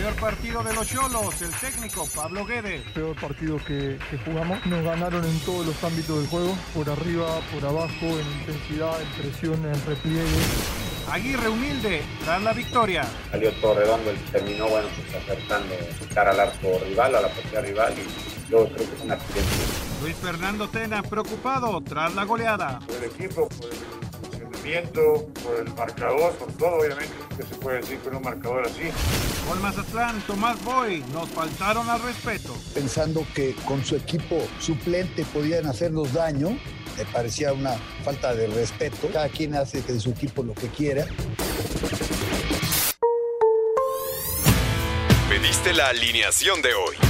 Peor partido de los Cholos, el técnico Pablo Guedes. Peor partido que, que jugamos. Nos ganaron en todos los ámbitos del juego, por arriba, por abajo, en intensidad, en presión, en repliegue. Aguirre humilde tras la victoria. Salió todo redondo, él terminó bueno, pues, acertando cara al arco rival, a la portería rival y luego creo que es un accidente. Luis Fernando Tena preocupado tras la goleada. El equipo, por por el marcador, por todo obviamente que se puede decir con un marcador así. Con Mazatlán, Tomás Boy, nos faltaron al respeto. Pensando que con su equipo suplente podían hacernos daño, me parecía una falta de respeto. Cada quien hace de su equipo lo que quiera. Pediste la alineación de hoy.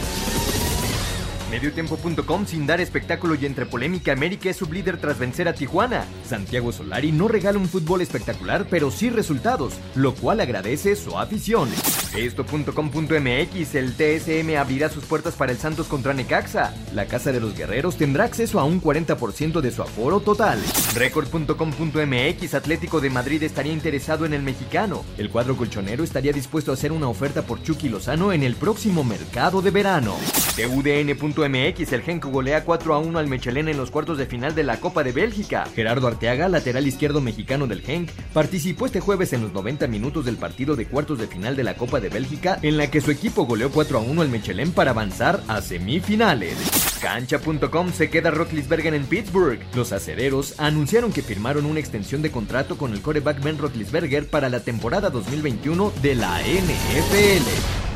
Mediotiempo.com sin dar espectáculo y entre polémica, América es sublíder tras vencer a Tijuana. Santiago Solari no regala un fútbol espectacular, pero sí resultados, lo cual agradece su afición. Esto.com.mx, el TSM abrirá sus puertas para el Santos contra Necaxa. La Casa de los Guerreros tendrá acceso a un 40% de su aforo total. Record.com.mx, Atlético de Madrid estaría interesado en el mexicano. El cuadro colchonero estaría dispuesto a hacer una oferta por Chucky Lozano en el próximo mercado de verano. TUDN.mx, el Genco golea 4 a 1 al Mechelén en los cuartos de final de la Copa de Bélgica. Gerardo Arteaga, lateral izquierdo mexicano del Genk, participó este jueves en los 90 minutos del partido de cuartos de final de la Copa de Bélgica, en la que su equipo goleó 4 a 1 al Mechelén para avanzar a semifinales. Cancha.com se queda Roethlisberger en Pittsburgh. Los acereros anunciaron que firmaron una extensión de contrato con el coreback Ben Roethlisberger para la temporada 2021 de la NFL.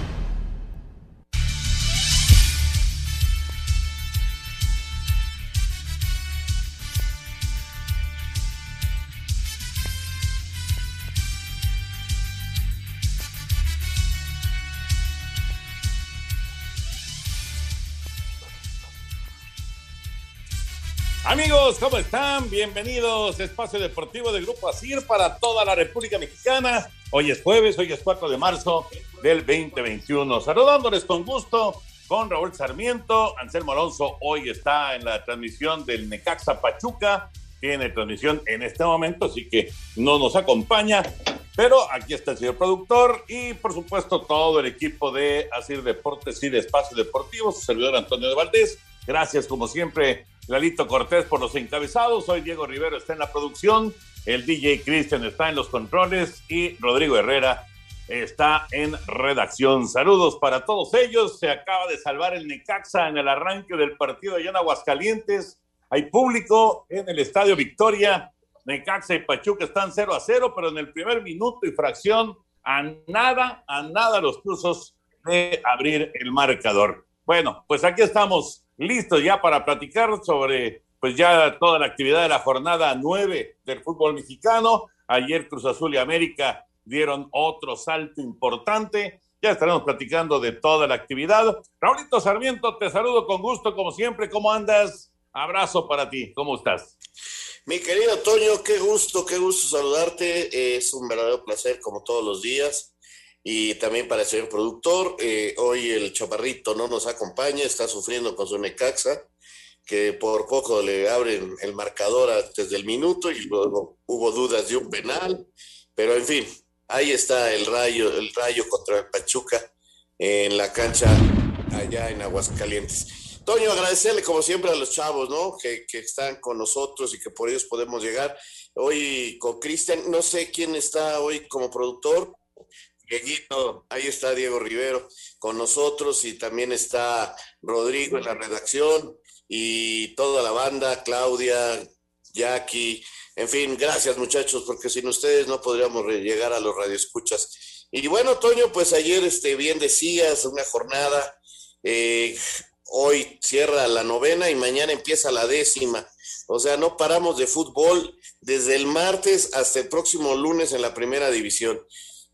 Amigos, ¿cómo están? Bienvenidos a Espacio Deportivo del Grupo ASIR para toda la República Mexicana. Hoy es jueves, hoy es 4 de marzo del 2021. Saludándoles con gusto con Raúl Sarmiento. Anselmo Alonso hoy está en la transmisión del Necaxa Pachuca. Tiene transmisión en este momento, así que no nos acompaña. Pero aquí está el señor productor y, por supuesto, todo el equipo de Asir Deportes y de Espacio Deportivo, su servidor Antonio de Valdés. Gracias, como siempre, Lalito Cortés por los encabezados. Hoy Diego Rivero está en la producción. El DJ Cristian está en los controles y Rodrigo Herrera está en redacción. Saludos para todos ellos. Se acaba de salvar el Necaxa en el arranque del partido allá en Aguascalientes. Hay público en el Estadio Victoria. Necaxa y Pachuca están 0 a 0, pero en el primer minuto y fracción, a nada, a nada los cruzos de abrir el marcador. Bueno, pues aquí estamos listos ya para platicar sobre pues ya toda la actividad de la jornada 9 del fútbol mexicano. Ayer Cruz Azul y América dieron otro salto importante. Ya estaremos platicando de toda la actividad. Raulito Sarmiento, te saludo con gusto, como siempre. ¿Cómo andas? Abrazo para ti. ¿Cómo estás? Mi querido Toño, qué gusto, qué gusto saludarte. Es un verdadero placer, como todos los días y también para el señor productor. Eh, hoy el chaparrito no nos acompaña, está sufriendo con su Necaxa, que por poco le abren el marcador antes del minuto y luego hubo dudas de un penal, pero en fin, ahí está el rayo, el rayo contra el Pachuca en la cancha allá en Aguascalientes. Toño, agradecerle como siempre a los chavos, ¿no? Que, que están con nosotros y que por ellos podemos llegar. Hoy con Cristian, no sé quién está hoy como productor. Ahí está Diego Rivero con nosotros y también está Rodrigo en la redacción y toda la banda, Claudia, Jackie, en fin, gracias muchachos, porque sin ustedes no podríamos llegar a los radioescuchas. Y bueno, Toño, pues ayer, este, bien decías, una jornada, eh, hoy cierra la novena y mañana empieza la décima. O sea, no paramos de fútbol desde el martes hasta el próximo lunes en la primera división.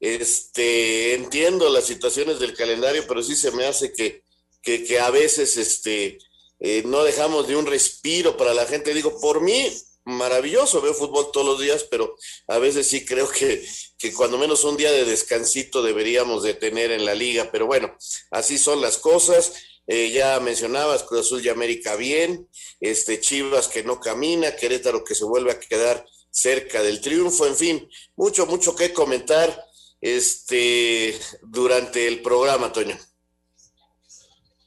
Este, entiendo las situaciones del calendario, pero sí se me hace que, que, a veces este, eh, no dejamos de un respiro para la gente. Digo, por mí, maravilloso, veo fútbol todos los días, pero a veces sí creo que, que cuando menos un día de descansito deberíamos de tener en la liga. Pero bueno, así son las cosas. Eh, ya mencionabas Cruz Azul y América bien, este Chivas que no camina, Querétaro que se vuelve a quedar cerca del triunfo, en fin, mucho, mucho que comentar este, durante el programa, Toño.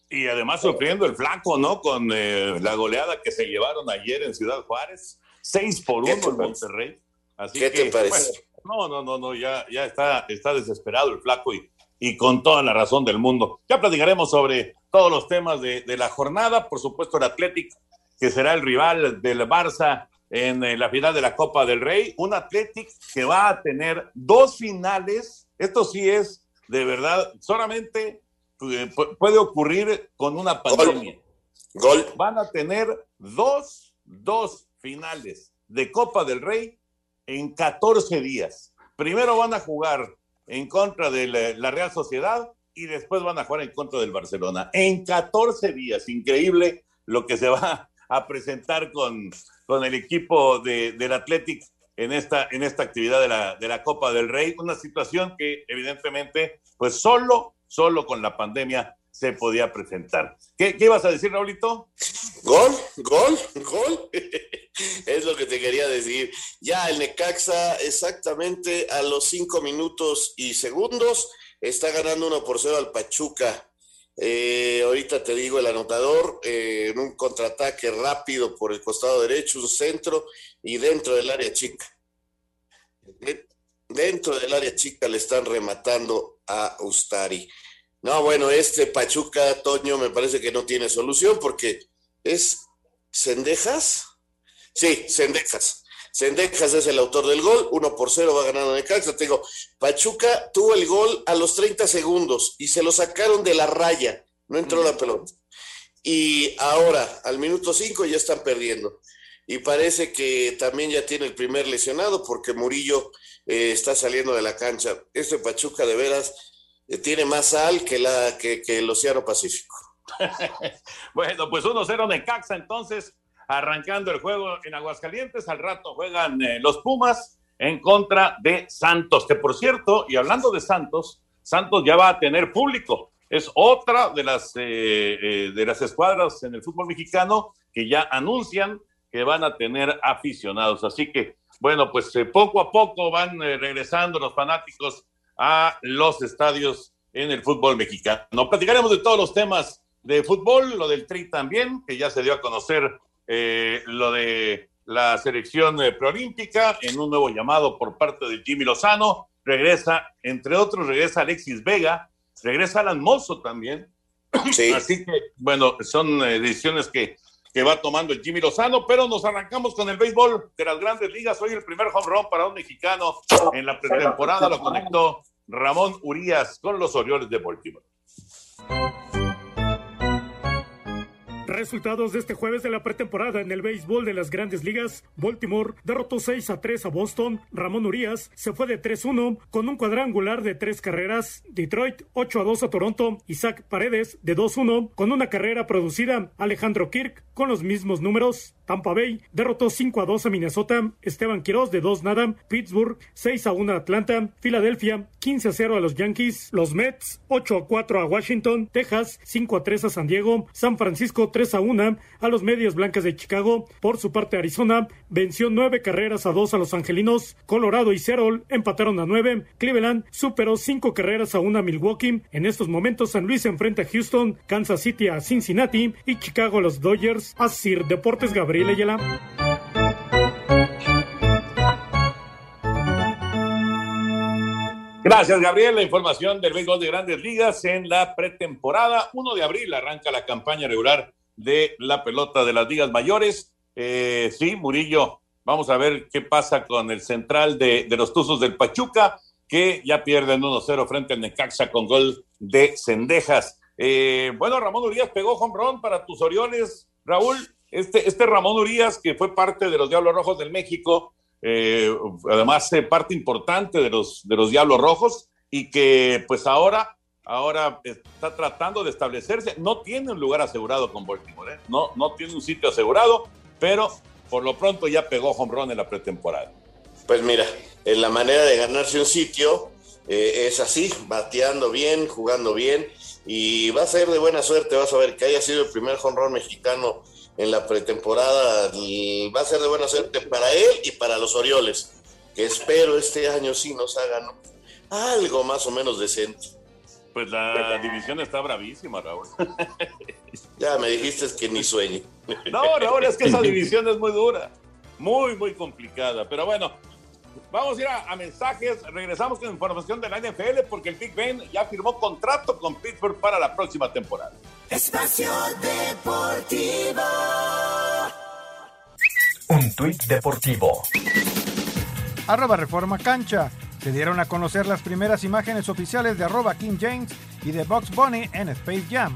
Y además sufriendo el flaco, ¿no? Con eh, la goleada que se llevaron ayer en Ciudad Juárez, seis por uno en Monterrey. Así ¿Qué que, te parece? Bueno, no, no, no, no, ya, ya está, está desesperado el flaco y, y con toda la razón del mundo. Ya platicaremos sobre todos los temas de, de la jornada, por supuesto el Athletic, que será el rival del Barça en la final de la Copa del Rey, un Athletic que va a tener dos finales, esto sí es de verdad, solamente eh, pu- puede ocurrir con una pandemia. Gol. Van a tener dos, dos finales de Copa del Rey en 14 días. Primero van a jugar en contra de la, la Real Sociedad y después van a jugar en contra del Barcelona. En 14 días, increíble lo que se va a presentar con, con el equipo de, del Athletic en esta, en esta actividad de la, de la Copa del Rey. Una situación que evidentemente, pues solo, solo con la pandemia se podía presentar. ¿Qué, qué ibas a decir, Raulito? Gol, gol, gol. es lo que te quería decir. Ya el Necaxa, exactamente a los cinco minutos y segundos, está ganando uno por cero al Pachuca. Eh, ahorita te digo el anotador eh, en un contraataque rápido por el costado derecho, un centro y dentro del área chica. De- dentro del área chica le están rematando a Ustari. No, bueno, este Pachuca, Toño, me parece que no tiene solución porque es Cendejas. Sí, Cendejas. Cendejas es el autor del gol, uno por cero va ganando Necaxa. Te digo, Pachuca tuvo el gol a los 30 segundos y se lo sacaron de la raya, no entró la pelota. Y ahora, al minuto 5 ya están perdiendo. Y parece que también ya tiene el primer lesionado porque Murillo eh, está saliendo de la cancha. Este Pachuca de veras eh, tiene más sal que, la, que, que el Océano Pacífico. Bueno, pues 1-0 Necaxa entonces, arrancando el juego en Aguascalientes. Al rato juegan eh, los Pumas en contra de Santos, que por cierto, y hablando de Santos, Santos ya va a tener público. Es otra de las, eh, eh, de las escuadras en el fútbol mexicano que ya anuncian que van a tener aficionados. Así que, bueno, pues eh, poco a poco van regresando los fanáticos a los estadios en el fútbol mexicano. Platicaremos de todos los temas de fútbol, lo del Tri también, que ya se dio a conocer eh, lo de la selección eh, preolímpica en un nuevo llamado por parte de Jimmy Lozano. Regresa, entre otros, regresa Alexis Vega, regresa Alan Mozo también. Así que, bueno, son eh, decisiones que, que va tomando el Jimmy Lozano, pero nos arrancamos con el béisbol de las grandes ligas. Hoy el primer home run para un mexicano en la pretemporada lo conectó Ramón Urias con los Orioles de Baltimore. Resultados de este jueves de la pretemporada en el béisbol de las grandes ligas. Baltimore derrotó 6 a 3 a Boston. Ramón Urias se fue de 3-1 con un cuadrangular de tres carreras. Detroit 8 a 2 a Toronto. Isaac Paredes de 2-1 con una carrera producida. Alejandro Kirk con los mismos números. Tampa Bay derrotó 5 a 2 a Minnesota. Esteban Quiroz de 2 nada. Pittsburgh 6 a 1 a Atlanta. Filadelfia 15 a 0 a los Yankees. Los Mets 8 a 4 a Washington. Texas 5 a 3 a San Diego. San Francisco 3 3 a 1 a los Medias Blancas de Chicago. Por su parte, Arizona venció nueve carreras a dos a los Angelinos. Colorado y Seattle empataron a nueve. Cleveland superó cinco carreras a una a Milwaukee. En estos momentos, San Luis enfrenta a Houston, Kansas City a Cincinnati y Chicago a los Dodgers. A Sir Deportes Gabriel Ayala. Gracias, Gabriel. La información del béisbol de grandes ligas en la pretemporada. 1 de abril arranca la campaña regular de la pelota de las ligas mayores. Eh, sí, Murillo, vamos a ver qué pasa con el central de, de los Tuzos del Pachuca, que ya pierden 1-0 frente al Necaxa con gol de Cendejas. Eh, bueno, Ramón Urias pegó home para tus Orioles. Raúl, este, este Ramón Urias, que fue parte de los Diablos Rojos del México, eh, además parte importante de los, de los Diablos Rojos y que pues ahora, ahora está tratando de establecerse. No tiene un lugar asegurado con Baltimore, ¿eh? no, no tiene un sitio asegurado, pero por lo pronto ya pegó home en la pretemporada. Pues mira, en la manera de ganarse un sitio es así, bateando bien, jugando bien y va a ser de buena suerte, vas a ver que haya sido el primer home mexicano en la pretemporada va a ser de buena suerte para él y para los Orioles, que espero este año sí nos hagan algo más o menos decente. Pues la división está bravísima, Raúl. Ya me dijiste que ni sueñe. No, Raúl, es que esa división es muy dura, muy, muy complicada. Pero bueno, vamos a ir a, mensajes. Regresamos con información de la NFL porque el Big Ben ya firmó contrato con Pittsburgh para la próxima temporada. Espacio Deportivo. Un tuit deportivo. Arroba Reforma Cancha. Se dieron a conocer las primeras imágenes oficiales de arroba King James y de Box Bunny en Space Jam.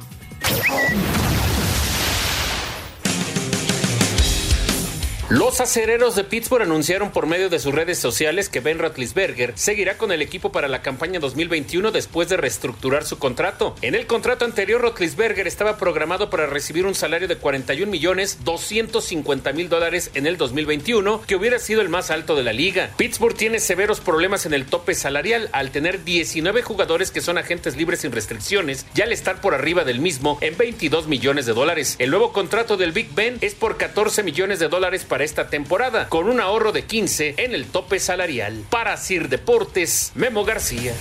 Los acereros de Pittsburgh anunciaron por medio de sus redes sociales que Ben Roethlisberger seguirá con el equipo para la campaña 2021 después de reestructurar su contrato. En el contrato anterior, Roethlisberger estaba programado para recibir un salario de 41 millones 250 mil dólares en el 2021, que hubiera sido el más alto de la liga. Pittsburgh tiene severos problemas en el tope salarial al tener 19 jugadores que son agentes libres sin restricciones y al estar por arriba del mismo en 22 millones de dólares. El nuevo contrato del Big Ben es por 14 millones de dólares para esta temporada, con un ahorro de 15 en el tope salarial. Para Sir Deportes, Memo García.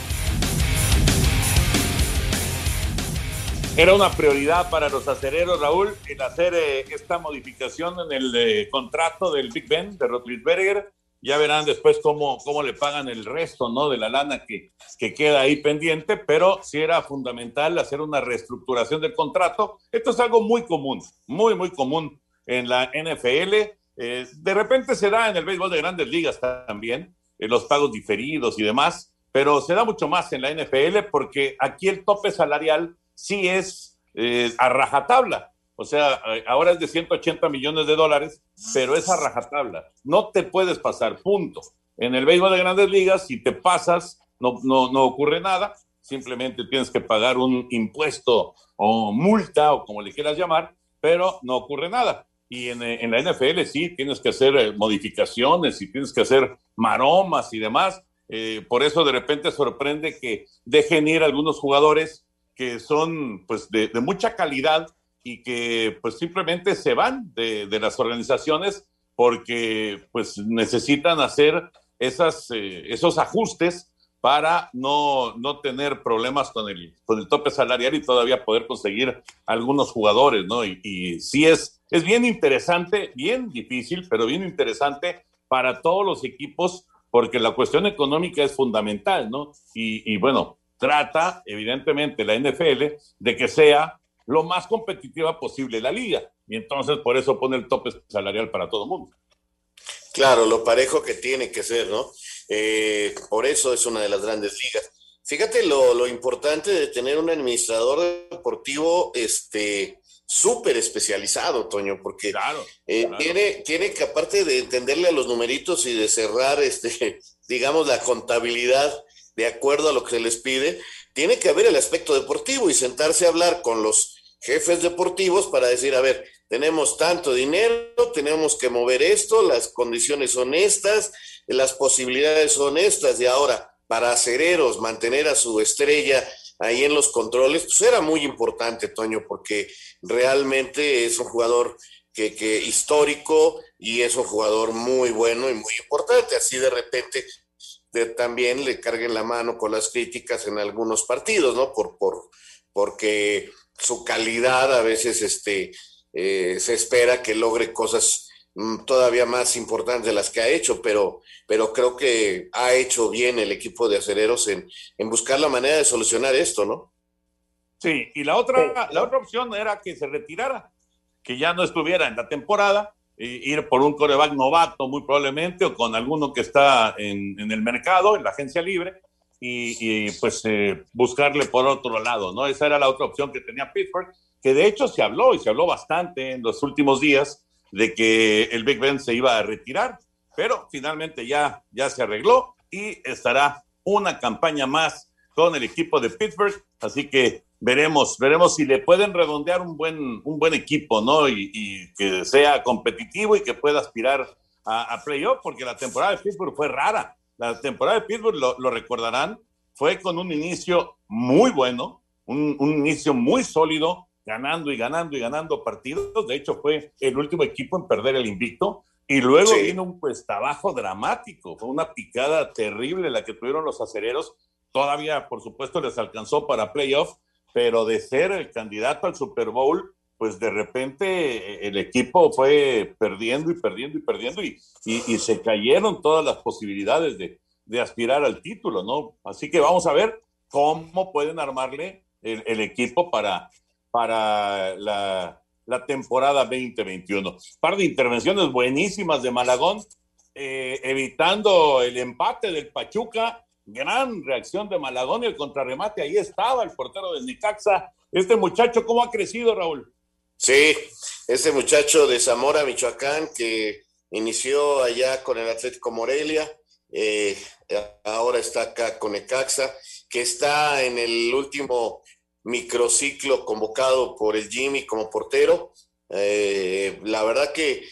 Era una prioridad para los acereros, Raúl, el hacer eh, esta modificación en el eh, contrato del Big Ben de Rotlisberger. Ya verán después cómo, cómo le pagan el resto ¿no? de la lana que, que queda ahí pendiente, pero sí era fundamental hacer una reestructuración del contrato. Esto es algo muy común, muy, muy común en la NFL. Eh, de repente se da en el béisbol de grandes ligas también, los pagos diferidos y demás, pero se da mucho más en la NFL porque aquí el tope salarial sí es eh, a rajatabla. O sea, ahora es de 180 millones de dólares, pero es a rajatabla. No te puedes pasar, punto. En el béisbol de grandes ligas, si te pasas, no, no, no ocurre nada, simplemente tienes que pagar un impuesto o multa o como le quieras llamar, pero no ocurre nada. Y en, en, la NFL sí, tienes que hacer eh, modificaciones y tienes que hacer maromas y demás. Eh, por eso de repente sorprende que dejen ir algunos jugadores que son pues de, mucha calidad y que pues simplemente se van de, de las organizaciones porque pues necesitan hacer esas, eh, esos ajustes para no, no tener problemas con el, con el tope salarial y todavía poder conseguir algunos jugadores, ¿no? Y, y sí es, es bien interesante, bien difícil, pero bien interesante para todos los equipos, porque la cuestión económica es fundamental, ¿no? Y, y bueno, trata, evidentemente, la NFL de que sea lo más competitiva posible la liga. Y entonces por eso pone el tope salarial para todo el mundo. Claro, lo parejo que tiene que ser, ¿no? Eh, por eso es una de las grandes ligas. Fíjate lo, lo importante de tener un administrador deportivo este súper especializado, Toño, porque eh, claro. Tiene, tiene que aparte de entenderle a los numeritos y de cerrar, este, digamos, la contabilidad de acuerdo a lo que se les pide, tiene que haber el aspecto deportivo y sentarse a hablar con los jefes deportivos para decir, a ver, tenemos tanto dinero, tenemos que mover esto, las condiciones son estas, las posibilidades son estas, y ahora, para acereros, mantener a su estrella ahí en los controles, pues era muy importante, Toño, porque realmente es un jugador que, que histórico y es un jugador muy bueno y muy importante. Así de repente también le carguen la mano con las críticas en algunos partidos, ¿no? Por, por, porque su calidad a veces este, eh, se espera que logre cosas todavía más importantes de las que ha hecho, pero, pero creo que ha hecho bien el equipo de acereros en, en buscar la manera de solucionar esto, ¿no? Sí, y la otra, la otra opción era que se retirara, que ya no estuviera en la temporada, e ir por un coreback novato muy probablemente, o con alguno que está en, en el mercado, en la agencia libre, y, y pues eh, buscarle por otro lado, ¿no? Esa era la otra opción que tenía Pittsburgh, que de hecho se habló y se habló bastante en los últimos días de que el Big Ben se iba a retirar, pero finalmente ya, ya se arregló y estará una campaña más con el equipo de Pittsburgh, así que veremos, veremos si le pueden redondear un buen, un buen equipo, ¿no? Y, que sea competitivo y que pueda aspirar a, a playoff, porque la temporada de Pittsburgh fue rara. La temporada de Pittsburgh, lo, recordarán, fue con un inicio muy bueno, un, inicio muy sólido, ganando y ganando y ganando partidos. De hecho, fue el último equipo en perder el invicto. Y luego sí. vino un trabajo dramático, fue una picada terrible la que tuvieron los acereros. Todavía, por supuesto, les alcanzó para playoff, pero de ser el candidato al Super Bowl, pues de repente el equipo fue perdiendo y perdiendo y perdiendo y, y, y se cayeron todas las posibilidades de, de, aspirar al título, ¿no? Así que vamos a ver cómo pueden armarle el, el equipo para, para la, temporada 2021. Un par de intervenciones buenísimas de Malagón, eh, evitando el empate del Pachuca. Gran reacción de Malagón y el contrarremate. Ahí estaba el portero del Nicaxa. Este muchacho, ¿cómo ha crecido, Raúl? Sí, ese muchacho de Zamora, Michoacán, que inició allá con el Atlético Morelia, eh, ahora está acá con Ecaxa, que está en el último microciclo convocado por el Jimmy como portero. Eh, la verdad que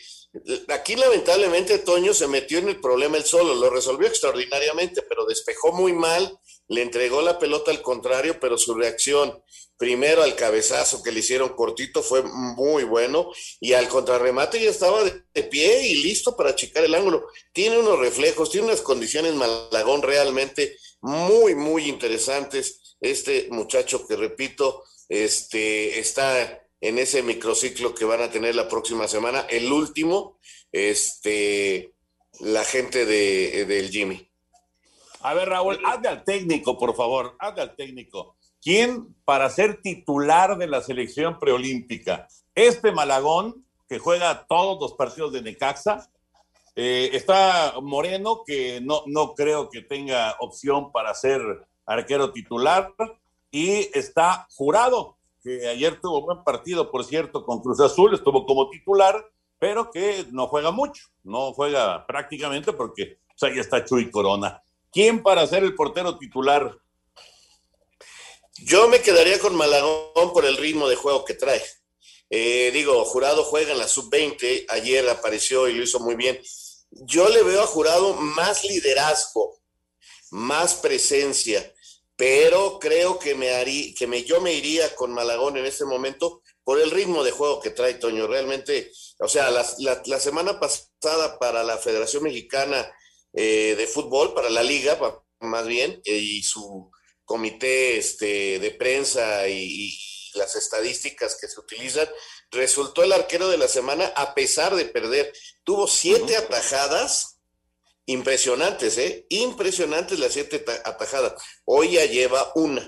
aquí lamentablemente Toño se metió en el problema él solo, lo resolvió extraordinariamente, pero despejó muy mal, le entregó la pelota al contrario, pero su reacción primero al cabezazo que le hicieron cortito fue muy bueno y al contrarremate ya estaba de, pie y listo para achicar el ángulo. Tiene unos reflejos, tiene unas condiciones Malagón realmente muy, muy interesantes. Este muchacho que repito, este está en ese microciclo que van a tener la próxima semana, el último, este, la gente de, del Jimmy. A ver, Raúl, hazle al técnico, por favor, hazle al técnico. ¿Quién para ser titular de la selección preolímpica? Este Malagón, que juega todos los partidos de Necaxa. Eh, está Moreno, que no, no creo que tenga opción para ser arquero titular. Y está Jurado, que ayer tuvo buen partido, por cierto, con Cruz Azul, estuvo como titular, pero que no juega mucho, no juega prácticamente porque sea, ahí está Chuy Corona. ¿Quién para ser el portero titular? Yo me quedaría con Malagón por el ritmo de juego que trae. Eh, digo, Jurado juega en la sub-20, ayer apareció y lo hizo muy bien. Yo le veo a Jurado más liderazgo, más presencia, pero creo que me haría, que me, yo me iría con Malagón en este momento por el ritmo de juego que trae Toño. Realmente, o sea, la, la, la semana pasada para la Federación Mexicana eh, de Fútbol, para la liga, más bien, eh, y su comité este, de prensa y, y, las estadísticas que se utilizan, resultó el arquero de la semana a pesar de perder. Tuvo siete uh -huh. atajadas impresionantes, ¿eh? Impresionantes las siete atajadas. Hoy ya lleva una.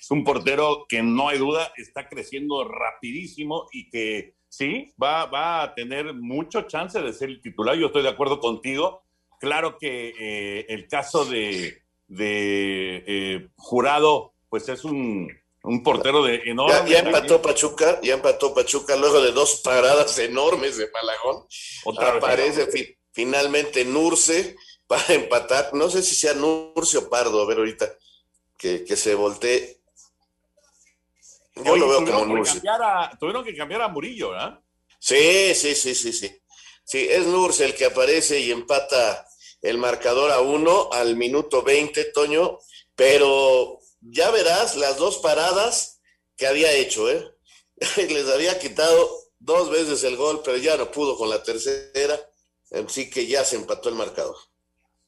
Es un portero que no hay duda está creciendo rapidísimo y que sí, va, va a tener mucho chance de ser el titular. Yo estoy de acuerdo contigo. Claro que eh, el caso de, de eh, Jurado, pues es un, un portero de enorme. Ya, ya, empató Pachuca, ya empató Pachuca luego de dos paradas enormes de Malagón. Otra Aparece fi, finalmente Nurce para empatar. No sé si sea Nurce o Pardo, a ver ahorita que, que se voltee. Yo Oye, lo veo como Nurce. A, tuvieron que cambiar a Murillo, ¿verdad? Sí, sí, sí, sí, sí. Sí, es Nurce el que aparece y empata el marcador a uno al minuto 20, Toño, pero ya verás las dos paradas que había hecho, ¿eh? Les había quitado dos veces el gol, pero ya no pudo con la tercera, así que ya se empató el marcador.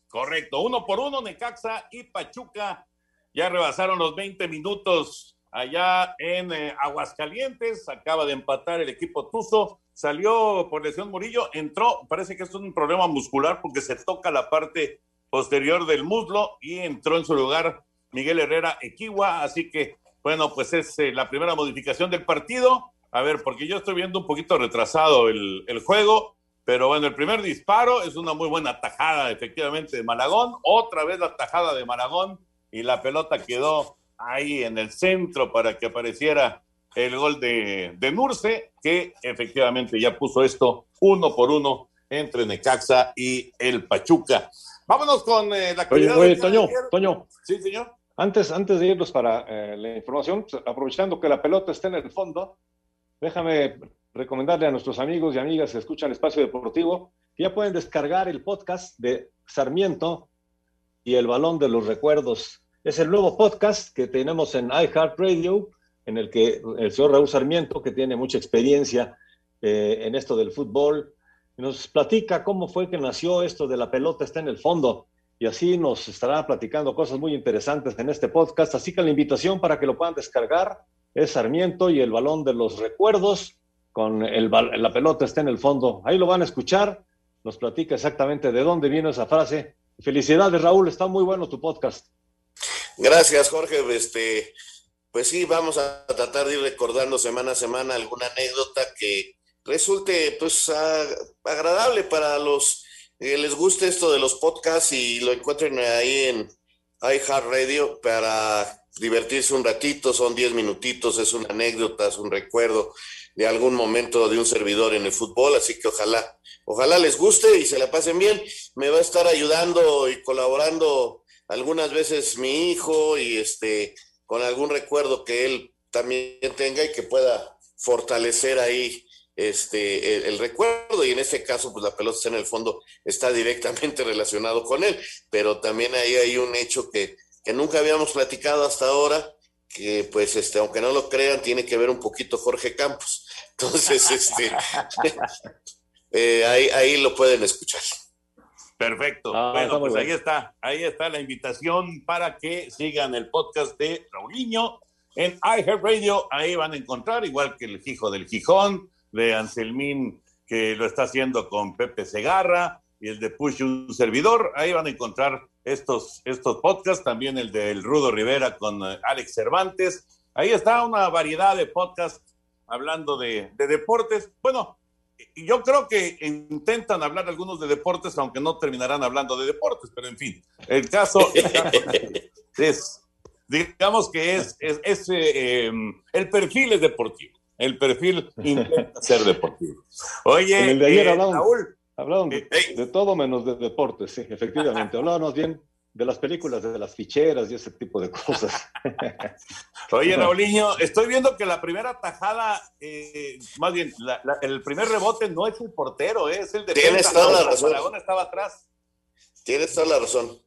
Correcto, uno por uno, Necaxa y Pachuca. Ya rebasaron los 20 minutos allá en eh, Aguascalientes, acaba de empatar el equipo Tuzo, salió por lesión Murillo, entró, parece que es un problema muscular porque se toca la parte posterior del muslo y entró en su lugar Miguel Herrera Equiwa, así que bueno, pues es eh, la primera modificación del partido. A ver, porque yo estoy viendo un poquito retrasado el, el juego, pero bueno, el primer disparo es una muy buena tajada, efectivamente, de Malagón. Otra vez la tajada de Malagón y la pelota quedó ahí en el centro para que apareciera el gol de, de Nurce, que efectivamente ya puso esto uno por uno entre Necaxa y el Pachuca. Vámonos con eh, la Oye, oye, Toño. Toño, Sí, señor. antes, antes de irnos para eh, la información, pues, aprovechando que la pelota está en el fondo, déjame recomendarle a nuestros amigos y amigas que escuchan Espacio Deportivo que ya pueden descargar el podcast de Sarmiento y el Balón de los Recuerdos. Es el nuevo podcast que tenemos en iHeartRadio, en el que el señor Raúl Sarmiento, que tiene mucha experiencia eh, en esto del fútbol, nos platica cómo fue que nació esto de la pelota está en el fondo. Y así nos estará platicando cosas muy interesantes en este podcast. Así que la invitación para que lo puedan descargar es Sarmiento y el balón de los recuerdos con el, la pelota está en el fondo. Ahí lo van a escuchar. Nos platica exactamente de dónde vino esa frase. Felicidades, Raúl. Está muy bueno tu podcast. Gracias, Jorge. Este, pues sí, vamos a tratar de ir recordando semana a semana alguna anécdota que resulte pues agradable para los que les guste esto de los podcasts y lo encuentren ahí en iHeartRadio para divertirse un ratito, son 10 minutitos, es una anécdota, es un recuerdo de algún momento de un servidor en el fútbol, así que ojalá, ojalá les guste y se la pasen bien. Me va a estar ayudando y colaborando algunas veces mi hijo y este con algún recuerdo que él también tenga y que pueda fortalecer ahí este el, recuerdo y en este caso pues la pelota está en el fondo está directamente relacionado con él pero también ahí hay un hecho que, que nunca habíamos platicado hasta ahora que pues este aunque no lo crean tiene que ver un poquito Jorge Campos entonces este eh, ahí, ahí lo pueden escuchar Perfecto. Ah, bueno, pues ahí está, ahí está la invitación para que sigan el podcast de Raulinho en iHeartRadio. Ahí van a encontrar, igual que el Hijo del Gijón, de Anselmín, que lo está haciendo con Pepe Segarra, y el de Push un servidor. Ahí van a encontrar estos, estos podcasts, también el del Rudo Rivera con eh, Alex Cervantes. Ahí está una variedad de podcasts hablando de, de deportes. Bueno, yo creo que intentan hablar algunos de deportes, aunque no terminarán hablando de deportes, pero en fin, el caso, el caso es, digamos que es, es, es, eh, eh, el perfil es deportivo, el perfil intenta ser deportivo. Oye, En el de ayer eh, Raúl, hablaban de, de todo menos de deportes, sí, efectivamente. Hablábamos bien de las películas, de las ficheras y ese tipo de cosas. Oye, Raulinho, estoy viendo que la primera tajada, eh, más bien, la- la- el primer rebote no es el portero, eh, es el de Tienes toda la razón. Maragón estaba atrás. Tienes toda la razón.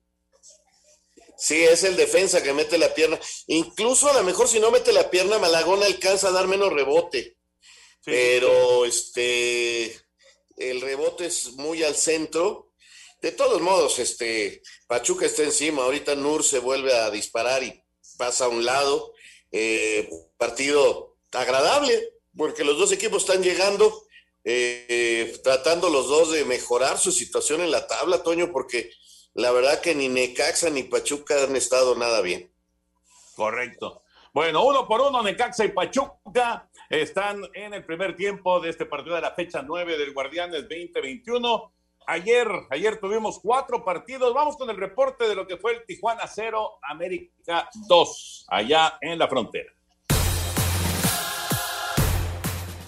Sí, es el defensa que mete la pierna. Incluso a lo mejor si no mete la pierna, Malagón alcanza a dar menos rebote. Pero este el rebote es muy al centro. De todos modos, este Pachuca está encima. Ahorita Nur se vuelve a disparar y pasa a un lado. Eh, partido agradable, porque los dos equipos están llegando, eh, tratando los dos de mejorar su situación en la tabla, Toño, porque la verdad que ni Necaxa ni Pachuca han estado nada bien. Correcto. Bueno, uno por uno, Necaxa y Pachuca están en el primer tiempo de este partido de la fecha 9 del Guardianes 2021. Ayer, ayer tuvimos cuatro partidos. Vamos con el reporte de lo que fue el Tijuana 0, América 2, allá en la frontera.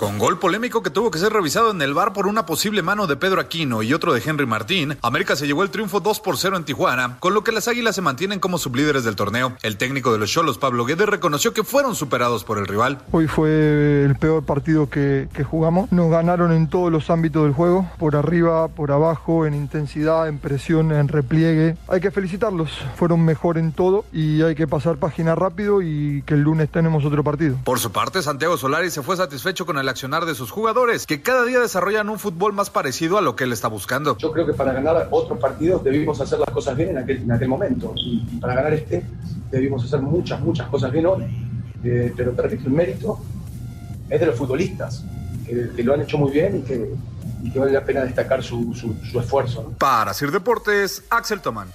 Con gol polémico que tuvo que ser revisado en el bar por una posible mano de Pedro Aquino y otro de Henry Martín, América se llevó el triunfo 2 por 0 en Tijuana, con lo que las Águilas se mantienen como sublíderes del torneo. El técnico de los Cholos, Pablo Guedes, reconoció que fueron superados por el rival. Hoy fue el peor partido que, que jugamos. Nos ganaron en todos los ámbitos del juego, por arriba, por abajo, en intensidad, en presión, en repliegue. Hay que felicitarlos, fueron mejor en todo y hay que pasar página rápido y que el lunes tenemos otro partido. Por su parte, Santiago Solari se fue satisfecho con el accionar de sus jugadores, que cada día desarrollan un fútbol más parecido a lo que él está buscando. Yo creo que para ganar otro partido debimos hacer las cosas bien en aquel, en aquel momento y, y para ganar este debimos hacer muchas, muchas cosas bien hoy. Eh, pero te repito, el mérito es de los futbolistas, que, que lo han hecho muy bien y que, y que vale la pena destacar su, su, su esfuerzo. ¿no? Para Sir Deportes, Axel Tomán.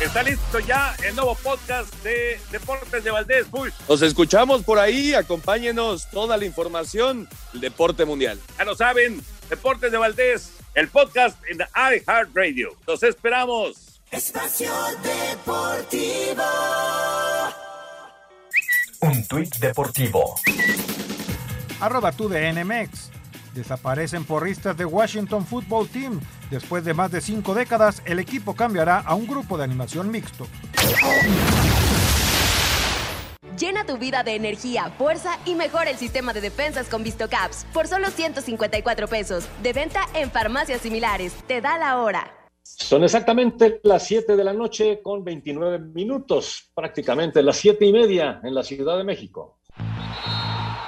Está listo ya el nuevo podcast de Deportes de Valdés. Push. Nos escuchamos por ahí, acompáñenos toda la información del deporte mundial. Ya lo saben, Deportes de Valdés, el podcast en iHeartRadio. Los esperamos. Espacio Deportivo. Un tuit deportivo. Arroba tu de NMX. Desaparecen porristas de Washington Football Team. Después de más de cinco décadas, el equipo cambiará a un grupo de animación mixto. Llena tu vida de energía, fuerza y mejora el sistema de defensas con VistoCaps por solo 154 pesos. De venta en farmacias similares. Te da la hora. Son exactamente las 7 de la noche con 29 minutos, prácticamente las 7 y media en la Ciudad de México.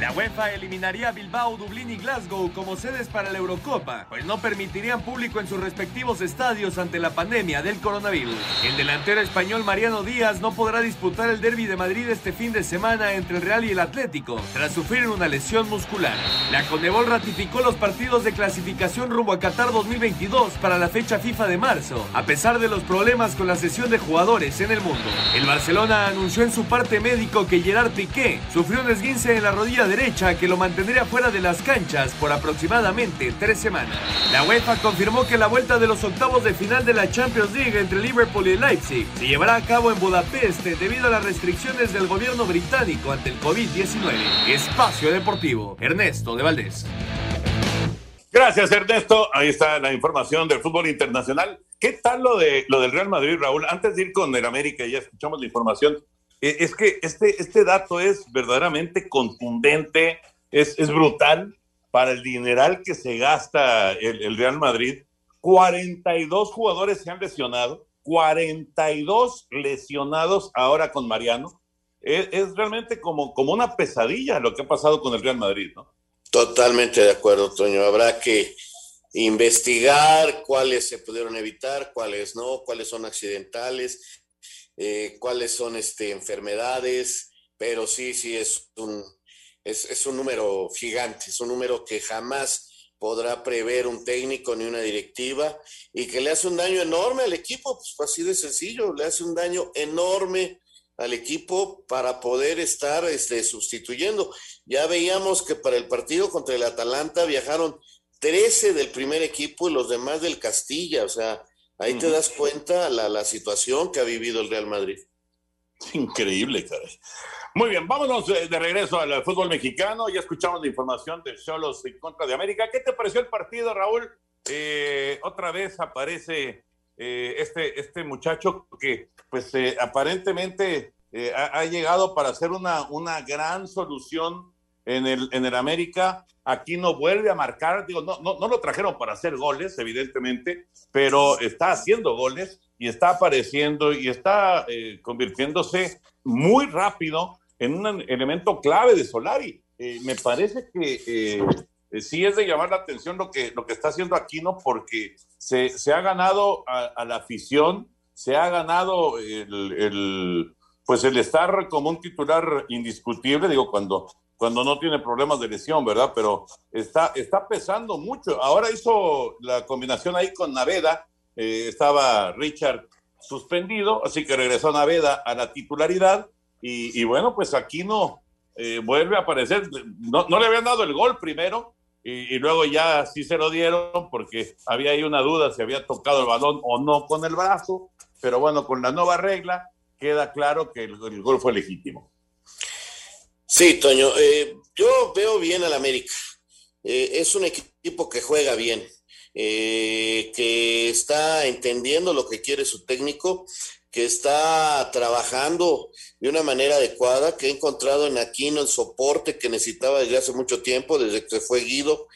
La UEFA eliminaría a Bilbao, Dublín y Glasgow como sedes para la Eurocopa, pues no permitirían público en sus respectivos estadios ante la pandemia del coronavirus. El delantero español Mariano Díaz no podrá disputar el derby de Madrid este fin de semana entre el Real y el Atlético, tras sufrir una lesión muscular. La Conebol ratificó los partidos de clasificación rumbo a Qatar 2022 para la fecha FIFA de marzo, a pesar de los problemas con la sesión de jugadores en el mundo. El Barcelona anunció en su parte médico que Gerard Piqué sufrió un esguince en la rodilla derecha que lo mantendría fuera de las canchas por aproximadamente tres semanas. La UEFA confirmó que la vuelta de los octavos de final de la Champions League entre Liverpool y Leipzig se llevará a cabo en Budapest debido a las restricciones del gobierno británico ante el COVID-19. Espacio Deportivo, Ernesto de Valdés. Gracias, Ernesto. Ahí está la información del fútbol internacional. ¿Qué tal lo, de, lo del Real Madrid, Raúl? Antes de ir con el América, ya escuchamos la información. Eh, es que este, este dato es verdaderamente contundente, es, es brutal para el dineral que se gasta el, el, Real Madrid. 42 jugadores se han lesionado, 42 lesionados ahora con Mariano. Es, es realmente como, como una pesadilla lo que ha pasado con el Real Madrid, ¿no? Totalmente de acuerdo, Toño. Habrá que investigar cuáles se pudieron evitar, cuáles no, cuáles son accidentales, eh, cuáles son este, enfermedades, pero sí, sí, es un, es, es un número gigante, es un número que jamás podrá prever un técnico ni una directiva y que le hace un daño enorme al equipo, pues así de sencillo, le hace un daño enorme al equipo para poder estar este, sustituyendo. Ya veíamos que para el partido contra el Atalanta viajaron 13 del primer equipo y los demás del Castilla, o sea, ahí uh -huh. te das cuenta la, la situación que ha vivido el Real Madrid. Increíble, caray. Muy bien, vámonos de, de regreso al fútbol mexicano. Ya escuchamos la información de Cholos en contra de América. ¿Qué te pareció el partido, Raúl? Eh, otra vez aparece eh, este, este muchacho que, pues, eh, aparentemente eh, ha, ha, llegado para hacer una, una gran solución en el, en el América. Aquí no vuelve a marcar, digo, no, no, no lo trajeron para hacer goles, evidentemente, pero está haciendo goles y está apareciendo y está eh, convirtiéndose muy rápido en un elemento clave de Solari. Eh, me parece que eh, sí es de llamar la atención lo que, lo que está haciendo Aquino porque se, se ha ganado a, a, la afición, se ha ganado el, el, pues el estar como un titular indiscutible, digo, cuando, cuando no tiene problemas de lesión, ¿verdad? Pero está, está pesando mucho. Ahora hizo la combinación ahí con Naveda, eh, estaba Richard suspendido, así que regresó Naveda a la titularidad y, y bueno, pues aquí no eh, vuelve a aparecer, no, no, le habían dado el gol primero y, luego ya sí se lo dieron porque había ahí una duda si había tocado el balón o no con el brazo, pero bueno, con la nueva regla queda claro que el, gol fue legítimo. Sí, Toño, eh, yo veo bien al América. Eh, es un equipo que juega bien, eh, que está entendiendo lo que quiere su técnico, que está trabajando de una manera adecuada, que ha encontrado en Aquino el soporte que necesitaba desde hace mucho tiempo, desde que fue Guido,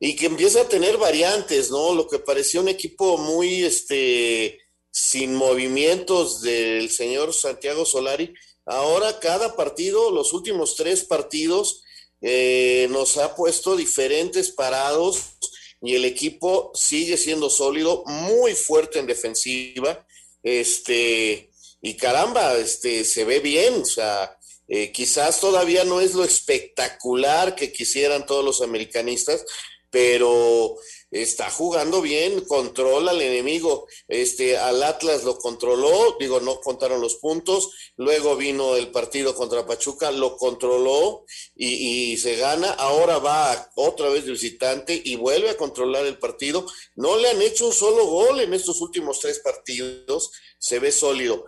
y que empieza a tener variantes, ¿no? Lo que parecía un equipo muy, este, sin movimientos del señor Santiago Solari, ahora cada partido, los últimos tres partidos, eh, nos ha puesto diferentes parados y el equipo sigue siendo sólido, muy fuerte en defensiva este, y caramba, este, se ve bien, o sea, eh, quizás todavía no es lo espectacular que quisieran todos los americanistas, pero está jugando bien, controla al enemigo. Este, al Atlas lo controló, digo, no contaron los puntos. Luego vino el partido contra Pachuca, lo controló y, se gana. Ahora va otra vez de visitante y vuelve a controlar el partido. No le han hecho un solo gol en estos últimos tres partidos. Se ve sólido.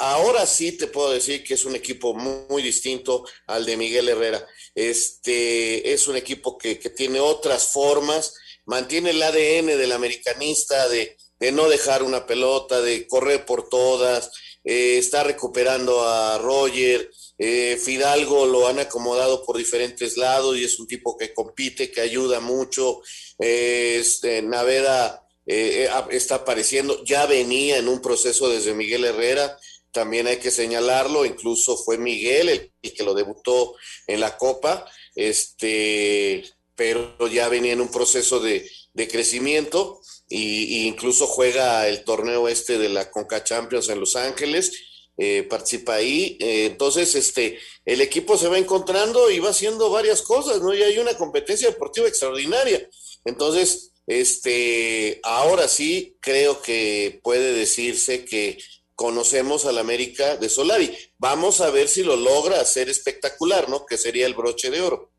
Ahora sí te puedo decir que es un equipo muy, distinto al de Miguel Herrera. Este es un equipo que, tiene otras formas, mantiene el ADN del americanista de, no dejar una pelota, de correr por todas, eh, está recuperando a Roger, eh, Fidalgo lo han acomodado por diferentes lados y es un tipo que compite, que ayuda mucho. este, Naveda eh, está apareciendo, ya venía en un proceso desde Miguel Herrera, también hay que señalarlo, incluso fue Miguel el, que lo debutó en la Copa, este, pero ya venía en un proceso de, crecimiento y, incluso juega el torneo este de la Conca Champions en Los Ángeles, eh, participa ahí, eh, entonces este, el equipo se va encontrando y va haciendo varias cosas, ¿no? Y hay una competencia deportiva extraordinaria. Entonces, este, ahora sí creo que puede decirse que conocemos al América de Solari. Vamos a ver si lo logra hacer espectacular, ¿no? Que sería el broche de oro.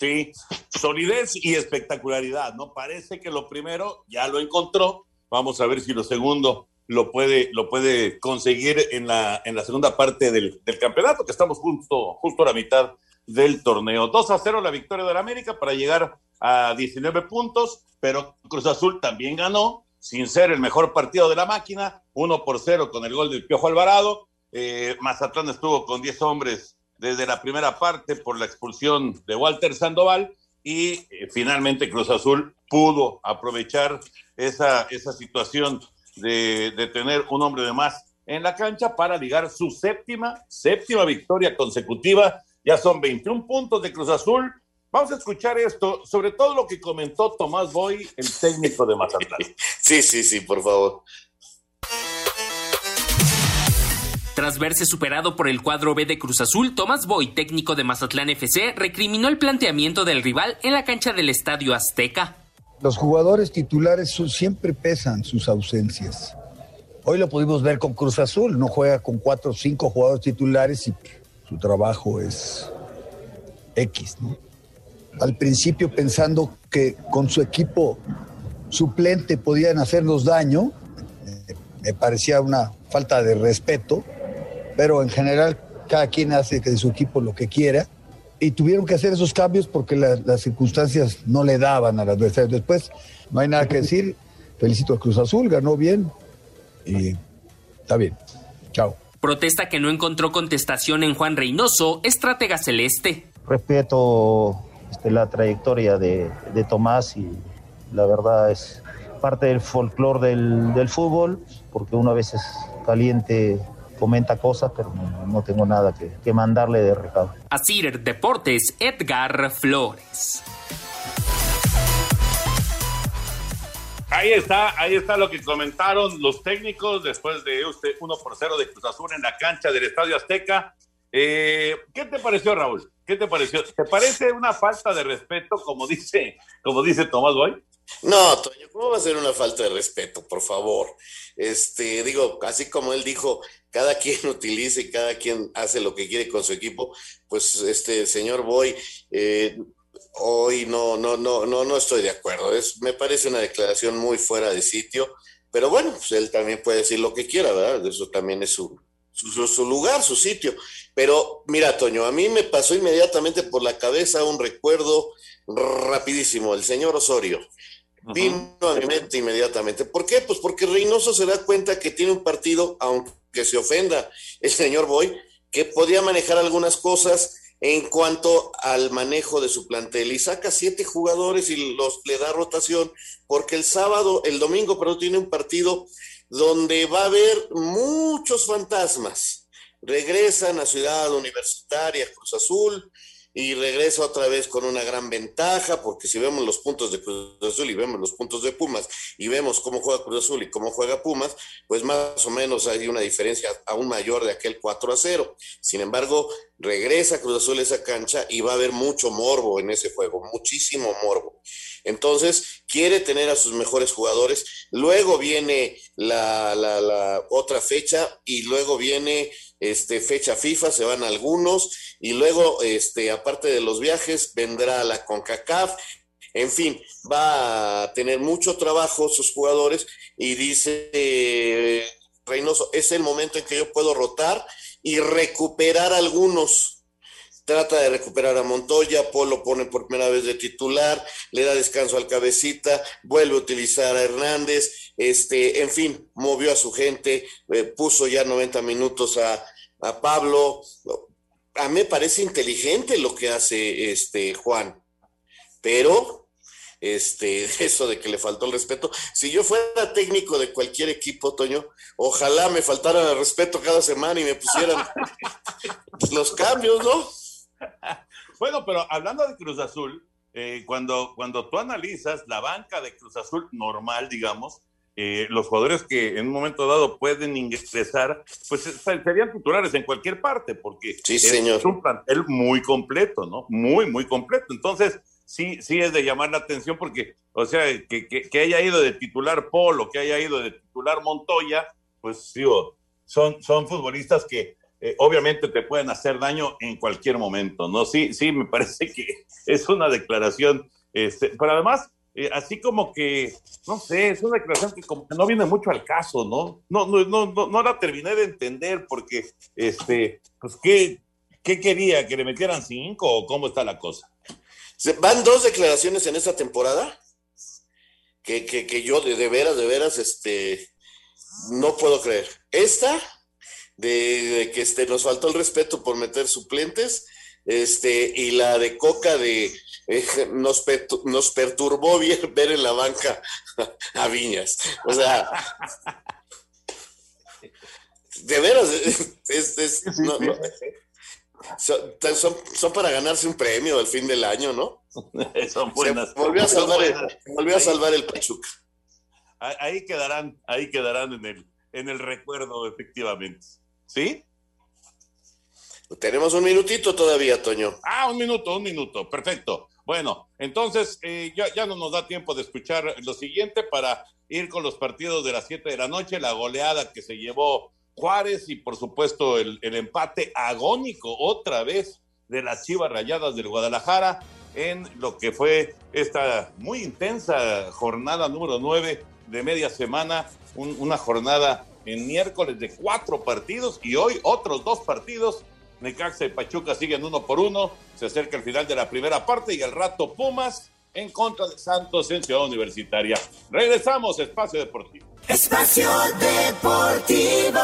Sí, solidez y espectacularidad, ¿no? Parece que lo primero ya lo encontró. Vamos a ver si lo segundo lo puede, lo puede conseguir en la, en la segunda parte del, campeonato, que estamos justo, justo a la mitad del torneo. 2 a 0 la victoria del América para llegar a 19 puntos, pero Cruz Azul también ganó sin ser el mejor partido de la máquina, uno por cero con el gol del Piojo Alvarado. Eh, Mazatlán estuvo con 10 hombres desde la primera parte por la expulsión de Walter Sandoval y eh, finalmente Cruz Azul pudo aprovechar esa, esa situación de, de, tener un hombre de más en la cancha para ligar su séptima, séptima victoria consecutiva. Ya son 21 puntos de Cruz Azul, Vamos a escuchar esto, sobre todo lo que comentó Tomás Boy, el técnico de Mazatlán. Sí, sí, sí, por favor. Tras verse superado por el cuadro B de Cruz Azul, Tomás Boy, técnico de Mazatlán FC, recriminó el planteamiento del rival en la cancha del Estadio Azteca. Los jugadores titulares siempre pesan sus ausencias. Hoy lo pudimos ver con Cruz Azul, no juega con cuatro o cinco jugadores titulares y su trabajo es X, ¿no? al principio pensando que con su equipo suplente podían hacernos daño. Me parecía una falta de respeto, pero en general cada quien hace de su equipo lo que quiera. Y tuvieron que hacer esos cambios porque las circunstancias no le daban al adversario. Después, no hay nada que decir. Felicito a Cruz Azul, ganó bien y está bien. Chao. Protesta que no encontró contestación en Juan Reynoso, estratega celeste. Respeto este, la trayectoria de, Tomás y la verdad es parte del folclore del, fútbol, porque uno a veces caliente comenta cosas, pero no, tengo nada que, mandarle de recado. Asir Deportes, Edgar Flores. Ahí está, ahí está lo que comentaron los técnicos después de usted 1 por 0 de Cruz Azul en la cancha del Estadio Azteca. Eh, ¿Qué te pareció, Raúl? ¿Qué te pareció? ¿Te parece una falta de respeto, como dice, como dice Tomás Boy? No, Toño, ¿cómo va a ser una falta de respeto, por favor? Este, digo, así como él dijo, cada quien utiliza y cada quien hace lo que quiere con su equipo, pues este señor Boy, eh, hoy no, no, no, no, no estoy de acuerdo. Es, me parece una declaración muy fuera de sitio, pero bueno, pues él también puede decir lo que quiera, ¿verdad? Eso también es su, su, su lugar, su sitio. Pero mira, Toño, a mí me pasó inmediatamente por la cabeza un recuerdo rapidísimo, el señor Osorio. Vino a mi mente inmediatamente. ¿Por qué? Pues porque Reynoso se da cuenta que tiene un partido, aunque se ofenda el señor Boy, que podía manejar algunas cosas en cuanto al manejo de su plantel y saca siete jugadores y los le da rotación porque el sábado, el domingo, pero tiene un partido donde va a haber muchos fantasmas. Regresan a Ciudad Universitaria, Cruz Azul, y regresa otra vez con una gran ventaja, porque si vemos los puntos de Cruz Azul y vemos los puntos de Pumas y vemos cómo juega Cruz Azul y cómo juega Pumas, pues más o menos hay una diferencia aún mayor de aquel 4 a 0. Sin embargo, regresa Cruz Azul a esa cancha y va a haber mucho morbo en ese juego, muchísimo morbo. Entonces, quiere tener a sus mejores jugadores. Luego viene la, la, la otra fecha y luego viene este, fecha FIFA, se van algunos, y luego, este, aparte de los viajes, vendrá la CONCACAF, en fin, va a tener mucho trabajo sus jugadores, y dice Reynoso, es el momento en que yo puedo rotar y recuperar algunos. Trata de recuperar a Montoya, Polo pone por primera vez de titular, le da descanso al cabecita, vuelve a utilizar a Hernández, este, en fin, movió a su gente, eh, puso ya 90 minutos a, a Pablo. A mí me parece inteligente lo que hace este Juan, pero este, eso de que le faltó el respeto. Si yo fuera técnico de cualquier equipo, Toño, ojalá me faltara el respeto cada semana y me pusieran los cambios, ¿no? Bueno, pero hablando de Cruz Azul, eh, cuando, cuando tú analizas la banca de Cruz Azul normal, digamos, eh, los jugadores que en un momento dado pueden ingresar, pues serían titulares en cualquier parte, porque sí, señor. es un plantel muy completo, ¿no? Muy, muy completo. Entonces, sí, sí es de llamar la atención porque, o sea, que, que, que haya ido de titular Polo, que haya ido de titular Montoya, pues digo, son, son futbolistas que eh, obviamente te pueden hacer daño en cualquier momento, ¿no? Sí, sí, me parece que es una declaración, este, pero además, eh, así como que, no sé, es una declaración que como que no viene mucho al caso, ¿no? No, no, no, no, no la terminé de entender porque, este, pues, ¿qué, ¿qué quería? ¿Que le metieran cinco o cómo está la cosa? Van dos declaraciones en esta temporada que, que, que yo de, de veras, de veras, este, no puedo creer. Esta de, que este, nos faltó el respeto por meter suplentes, este, y la de Coca de eh, nos, nos perturbó bien ver en la banca a Viñas. O sea, de veras, es, es, no, no, son, son, son, para ganarse un premio al fin del año, ¿no? son buenas. Se volvió a salvar, el, volvió a salvar el Pachuca. Ahí quedarán, ahí quedarán en el, en el recuerdo, efectivamente. ¿Sí? Tenemos un minutito todavía, Toño. Ah, un minuto, un minuto, perfecto. Bueno, entonces eh, ya, no nos da tiempo de escuchar lo siguiente para ir con los partidos de las 7 de la noche, la goleada que se llevó Juárez y por supuesto el, empate agónico otra vez de las Chivas Rayadas del Guadalajara en lo que fue esta muy intensa jornada número 9 de media semana, un, una jornada en miércoles de cuatro partidos y hoy otros dos partidos. Necaxa y Pachuca siguen uno por uno. Se acerca el final de la primera parte y al rato Pumas en contra de Santos en Ciudad Universitaria. Regresamos, Espacio Deportivo. Espacio Deportivo.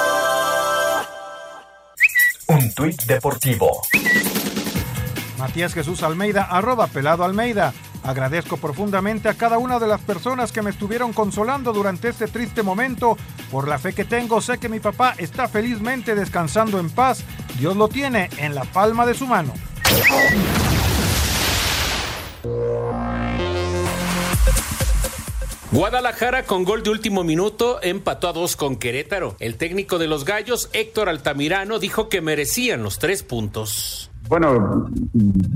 Un tuit deportivo. Matías Jesús Almeida, arroba pelado Almeida. Agradezco profundamente a cada una de las personas que me estuvieron consolando durante este triste momento. Por la fe que tengo, sé que mi papá está felizmente descansando en paz. Dios lo tiene en la palma de su mano. Guadalajara con gol de último minuto empató a dos con Querétaro. El técnico de los Gallos, Héctor Altamirano, dijo que merecían los tres puntos. Bueno,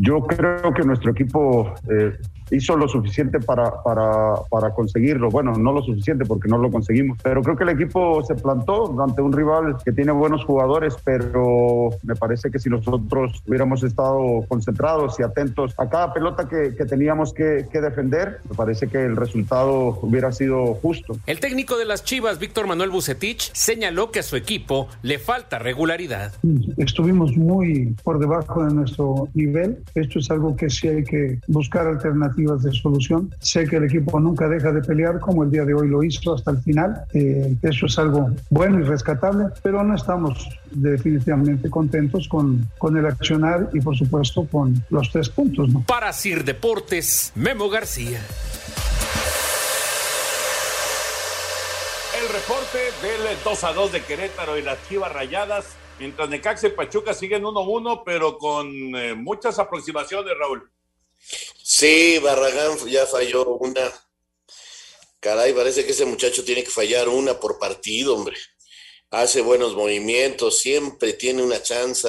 yo creo que nuestro equipo eh, hizo lo suficiente para, para, para conseguirlo. Bueno, no lo suficiente porque no lo conseguimos, pero creo que el equipo se plantó ante un rival que tiene buenos jugadores, pero me parece que si nosotros hubiéramos estado concentrados y atentos a cada pelota que, que teníamos que, que defender, me parece que el resultado hubiera sido justo. El técnico de las Chivas, Víctor Manuel Bucetich, señaló que a su equipo le falta regularidad. Estuvimos muy por debajo de nuestro nivel. Esto es algo que sí hay que buscar alternativas de solución. Sé que el equipo nunca deja de pelear como el día de hoy lo hizo hasta el final. Eh, eso es algo bueno y rescatable, pero no estamos definitivamente contentos con, con el accionar y por supuesto con los tres puntos. ¿no? Para Sir Deportes, Memo García. El reporte del 2 a 2 de Querétaro y las Chivas Rayadas, mientras Necaxa y Pachuca siguen 1-1, pero con eh, muchas aproximaciones, Raúl. Sí, Barragán ya falló una. Caray, parece que ese muchacho tiene que fallar una por partido, hombre. Hace buenos movimientos, siempre tiene una chance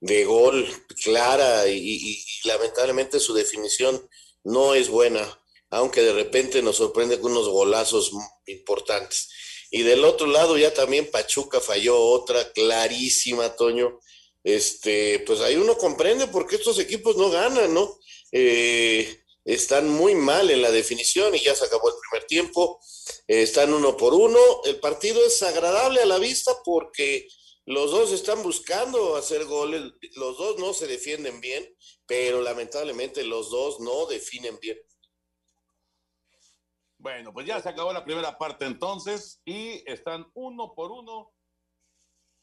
de gol clara y, lamentablemente su definición no es buena, aunque de repente nos sorprende con unos golazos importantes. Y del otro lado ya también Pachuca falló otra clarísima, Toño. Este, pues ahí uno comprende por qué estos equipos no ganan, ¿no? Eh, están muy mal en la definición y ya se acabó el primer tiempo. Eh, están uno por uno. El partido es agradable a la vista porque los dos están buscando hacer goles. Los dos no se defienden bien, pero lamentablemente los dos no definen bien. Bueno, pues ya se acabó la primera parte entonces y están uno por uno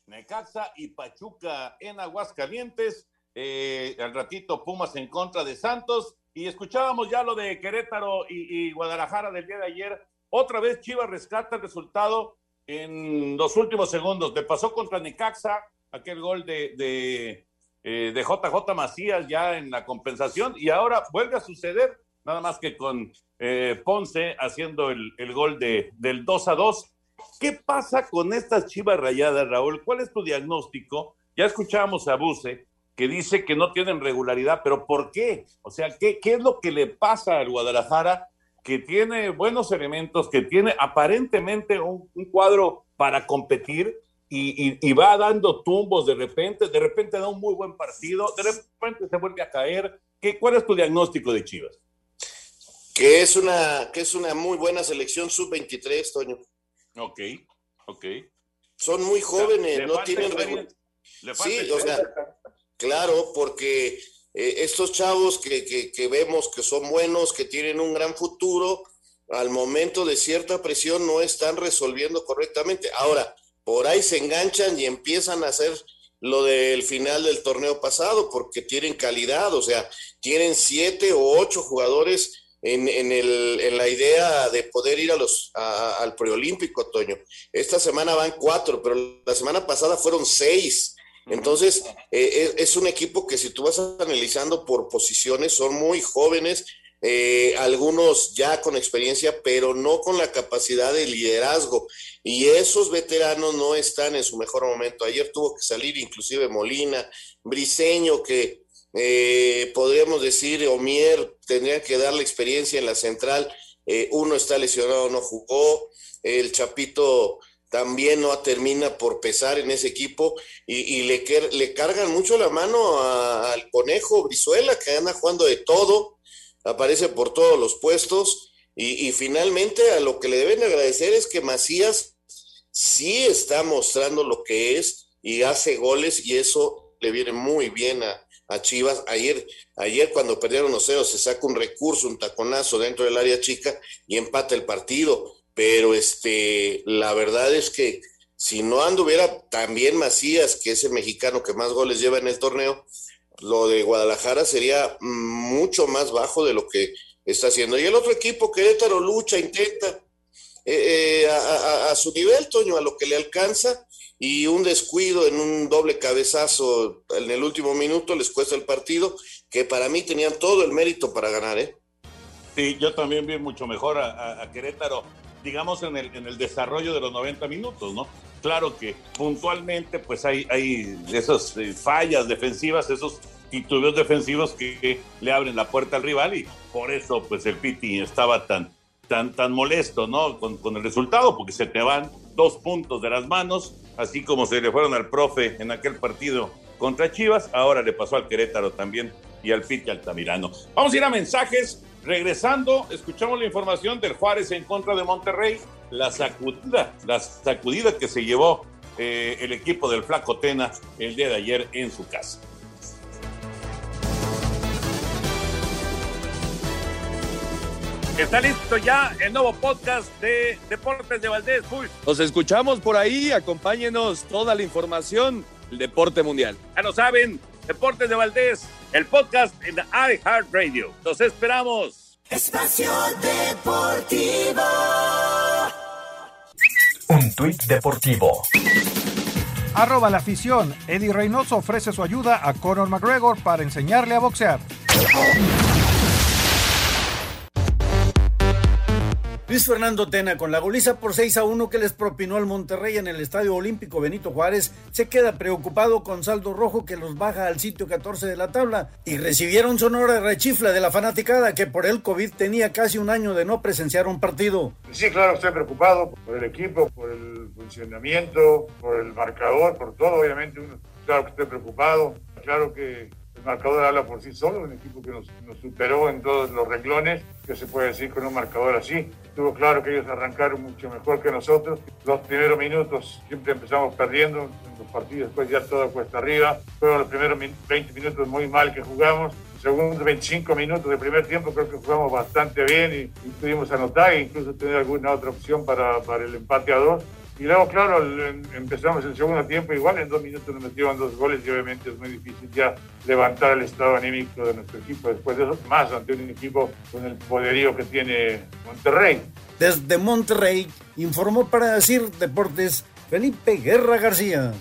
Necaxa y Pachuca en Aguascalientes. Eh, al ratito Pumas en contra de Santos y escuchábamos ya lo de Querétaro y, Guadalajara del día de ayer. Otra vez Chivas rescata el resultado en los últimos segundos. Le pasó contra Necaxa aquel gol de, de, eh, de JJ Macías ya en la compensación y ahora vuelve a suceder, nada más que con eh, Ponce haciendo el, el gol de, del 2 a 2. ¿Qué pasa con estas chivas rayadas, Raúl? ¿Cuál es tu diagnóstico? Ya escuchábamos a Buse que dice que no tienen regularidad, pero ¿por qué? O sea, ¿qué, qué es lo que le pasa al Guadalajara que tiene buenos elementos, que tiene aparentemente un, un cuadro para competir y, y- y va dando tumbos de repente, de repente da un muy buen partido, de repente se vuelve a caer? ¿Qué, ¿Cuál es tu diagnóstico de Chivas? Que es una, que es una muy buena selección sub-23, Toño. Ok, ok. Son muy jóvenes, le no falta tienen falta Sí, o sea. Claro, porque eh, estos chavos que, que, que vemos que son buenos, que tienen un gran futuro, al momento de cierta presión no están resolviendo correctamente. Ahora, por ahí se enganchan y empiezan a hacer lo del final del torneo pasado, porque tienen calidad, o sea, tienen siete o ocho jugadores en, en, el, en la idea de poder ir a los, a- al preolímpico, Toño. Esta semana van cuatro, pero la semana pasada fueron seis. Entonces, eh, es, es un equipo que si tú vas analizando por posiciones, son muy jóvenes, eh, algunos ya con experiencia, pero no con la capacidad de liderazgo. Y esos veteranos no están en su mejor momento. Ayer tuvo que salir inclusive Molina, Briseño, que eh, podríamos decir, Omier tendría que darle experiencia en la central. Eh, uno está lesionado, no jugó. El Chapito también no termina por pesar en ese equipo y, y le, le cargan mucho la mano al conejo Brizuela, que anda jugando de todo, aparece por todos los puestos y, y finalmente a lo que le deben agradecer es que Macías sí está mostrando lo que es y hace goles y eso le viene muy bien a, a Chivas. Ayer, ayer cuando perdieron los ceros se saca un recurso, un taconazo dentro del área chica y empata el partido. Pero este, la verdad es que si no anduviera también Macías, que es el mexicano que más goles lleva en el torneo, lo de Guadalajara sería mucho más bajo de lo que está haciendo. Y el otro equipo, Querétaro, lucha, intenta eh, eh, a, su nivel, Toño, a lo que le alcanza, y un descuido en un doble cabezazo en el último minuto les cuesta el partido, que para mí tenían todo el mérito para ganar, ¿eh? Sí, yo también vi mucho mejor a Querétaro, digamos, en el, en el desarrollo de los 90 minutos, ¿no? Claro que puntualmente, pues hay, hay esas eh, fallas defensivas, esos titubeos defensivos que, le abren la puerta al rival y por eso pues el Piti estaba tan, tan, tan molesto, ¿no? Con, con el resultado, porque se te van dos puntos de las manos, así como se le fueron al profe en aquel partido contra Chivas, ahora le pasó al Querétaro también y al Piti Altamirano. Vamos a ir a mensajes. Regresando, escuchamos la información del Juárez en contra de Monterrey, la sacudida, la sacudida que se llevó eh, el equipo del Flaco Tena el día de ayer en su casa. Está listo ya el nuevo podcast de Deportes de Valdés. Nos escuchamos por ahí, acompáñenos toda la información del deporte mundial. Ya lo saben, Deportes de Valdés, el podcast en iHeartRadio. Los esperamos. Espacio Deportivo. Un tuit deportivo. Arroba la afición. Eddie Reynoso ofrece su ayuda a Conor McGregor para enseñarle a boxear. Luis Fernando Tena, con la goliza por 6 a 1 que les propinó al Monterrey en el Estadio Olímpico Benito Juárez, se queda preocupado con saldo rojo que los baja al sitio 14 de la tabla. Y recibieron sonora rechifla de la fanaticada que por el COVID tenía casi un año de no presenciar un partido. Sí, claro, estoy preocupado por el equipo, por el funcionamiento, por el marcador, por todo, obviamente, claro que estoy preocupado, claro que el marcador habla por sí solo, un equipo que nos, nos, superó en todos los renglones, que se puede decir con un marcador así. Estuvo claro que ellos arrancaron mucho mejor que nosotros. Los primeros minutos siempre empezamos perdiendo, en los partidos después ya todo cuesta arriba. Fueron los primeros 20 minutos muy mal que jugamos. Los segundos 25 minutos de primer tiempo creo que jugamos bastante bien y, y pudimos anotar e incluso tener alguna otra opción para, para el empate a dos. Y luego, claro, empezamos el segundo tiempo, igual en dos minutos nos metieron dos goles y obviamente es muy difícil ya levantar el estado anímico de nuestro equipo después de eso, más ante un equipo con el poderío que tiene Monterrey. Desde Monterrey informó para decir Deportes Felipe Guerra García.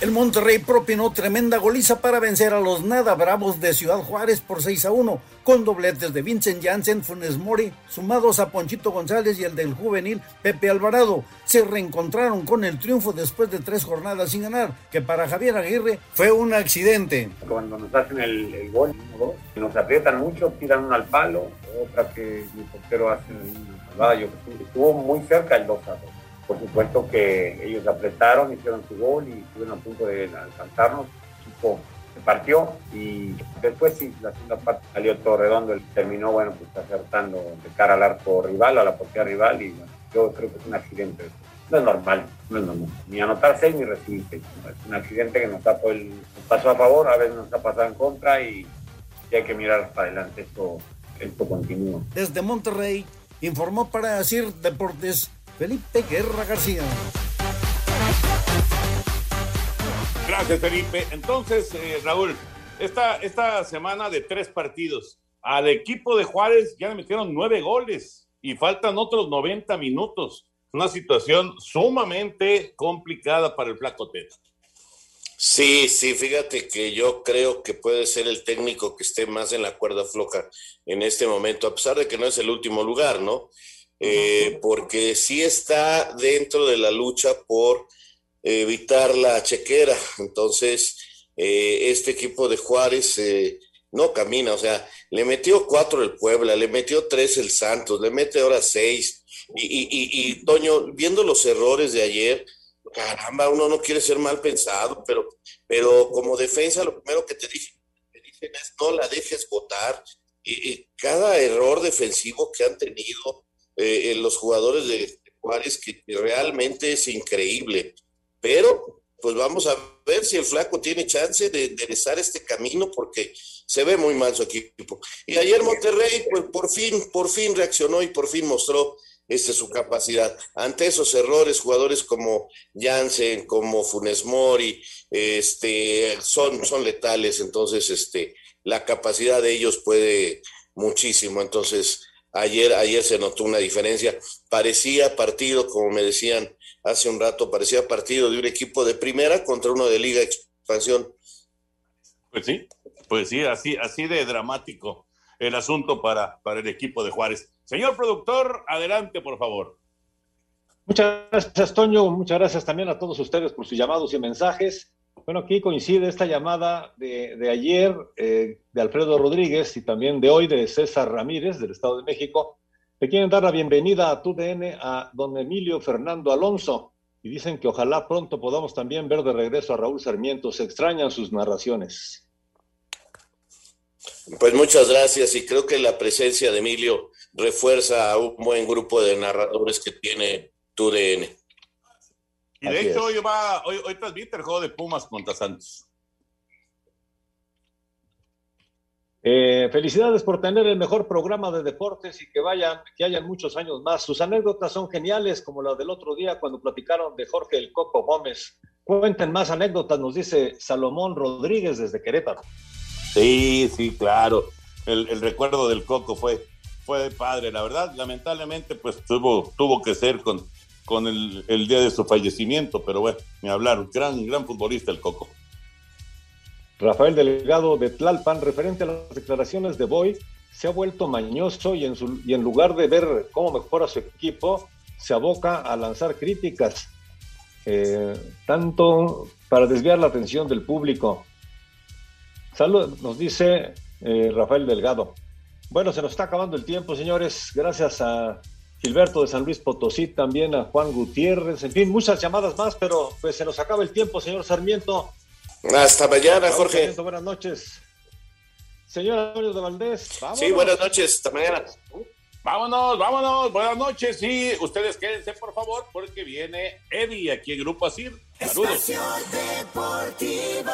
El Monterrey propinó tremenda goliza para vencer a los nada bravos de Ciudad Juárez por 6 a 1, con dobletes de Vincent Janssen, Funes Mori, sumados a Ponchito González y el del juvenil Pepe Alvarado. Se reencontraron con el triunfo después de tres jornadas sin ganar, que para Javier Aguirre fue un accidente. Cuando nos hacen el, gol, nos aprietan mucho, tiran una al palo, otra que mi portero hace una salvada, yo estuvo muy cerca el 2 a 2 por supuesto que ellos apretaron, hicieron su gol y estuvieron a punto de alcanzarnos. El equipo se partió y después sí, la segunda parte salió todo redondo. Él terminó, bueno, pues acertando de cara al arco rival, a la portería rival y yo creo que es un accidente. No es normal, no es normal. Ni anotar seis ni recibir seis. Es un accidente que nos, ha el, nos pasó a favor, a veces nos ha pasado en contra y, y hay que mirar para adelante. Esto, esto continúa. Desde Monterrey informó para decir Deportes Felipe Guerra García. Gracias, Felipe. Entonces, eh, Raúl, esta, esta semana de tres partidos, al equipo de Juárez ya le metieron nueve goles y faltan otros 90 minutos. Una situación sumamente complicada para el Flaco. Sí, sí, fíjate que yo creo que puede ser el técnico que esté más en la cuerda floja en este momento, a pesar de que no es el último lugar, ¿no? Eh, porque sí está dentro de la lucha por evitar la chequera. Entonces, eh, este equipo de Juárez eh, no camina, o sea, le metió cuatro el Puebla, le metió tres el Santos, le mete ahora seis. Y, Toño, viendo los errores de ayer, caramba, uno no quiere ser mal pensado, pero, pero como defensa, lo primero que te dicen, te dicen es no la dejes votar. Y, cada error defensivo que han tenido, eh, los jugadores de Juárez, que realmente es increíble. Pero, pues vamos a ver si el flaco tiene chance de enderezar este camino, porque se ve muy mal su equipo. Y ayer Monterrey, pues por fin, por fin reaccionó y por fin mostró este, su capacidad. Ante esos errores, jugadores como Jansen, como Funes Mori, este, son, son letales, entonces este, la capacidad de ellos puede muchísimo. Entonces, Ayer, ayer se notó una diferencia. Parecía partido, como me decían hace un rato, parecía partido de un equipo de primera contra uno de Liga Expansión. Pues sí, pues sí, así, así de dramático el asunto para, para el equipo de Juárez. Señor productor, adelante, por favor. Muchas gracias, Toño. Muchas gracias también a todos ustedes por sus llamados y mensajes. Bueno, aquí coincide esta llamada de, de ayer eh, de Alfredo Rodríguez y también de hoy de César Ramírez del Estado de México. Le quieren dar la bienvenida a TUDN a don Emilio Fernando Alonso y dicen que ojalá pronto podamos también ver de regreso a Raúl Sarmiento. Se extrañan sus narraciones. Pues muchas gracias y creo que la presencia de Emilio refuerza a un buen grupo de narradores que tiene TUDN. Y de Así hecho, es. hoy, va, hoy, hoy transmite el juego de Pumas contra Santos. Eh, felicidades por tener el mejor programa de deportes y que vayan, que hayan muchos años más. Sus anécdotas son geniales, como la del otro día cuando platicaron de Jorge el Coco Gómez. Cuenten más anécdotas, nos dice Salomón Rodríguez desde Querétaro. Sí, sí, claro. El, el recuerdo del Coco fue, fue padre, la verdad. Lamentablemente, pues tuvo, tuvo que ser con, con el, día de su fallecimiento, pero bueno, me hablaron. Gran, gran futbolista el Coco. Rafael Delgado de Tlalpan, referente a las declaraciones de Boy, se ha vuelto mañoso y en, su- y en lugar de ver cómo mejora su equipo, se aboca a lanzar críticas, eh, tanto para desviar la atención del público. Salud, nos dice eh, Rafael Delgado. Bueno, se nos está acabando el tiempo, señores. Gracias a Gilberto de San Luis Potosí, también a Juan Gutiérrez, en fin, muchas llamadas más, pero pues se nos acaba el tiempo, señor Sarmiento. Hasta mañana, Raúl Jorge. Sarmiento, buenas noches. Señor Antonio de Valdés, vámonos. Sí, buenas noches. Hasta mañana. Vámonos, vámonos. Buenas noches. Sí, ustedes quédense, por favor, porque viene Eddie aquí en Grupo Asir. Saludos. Deportivo.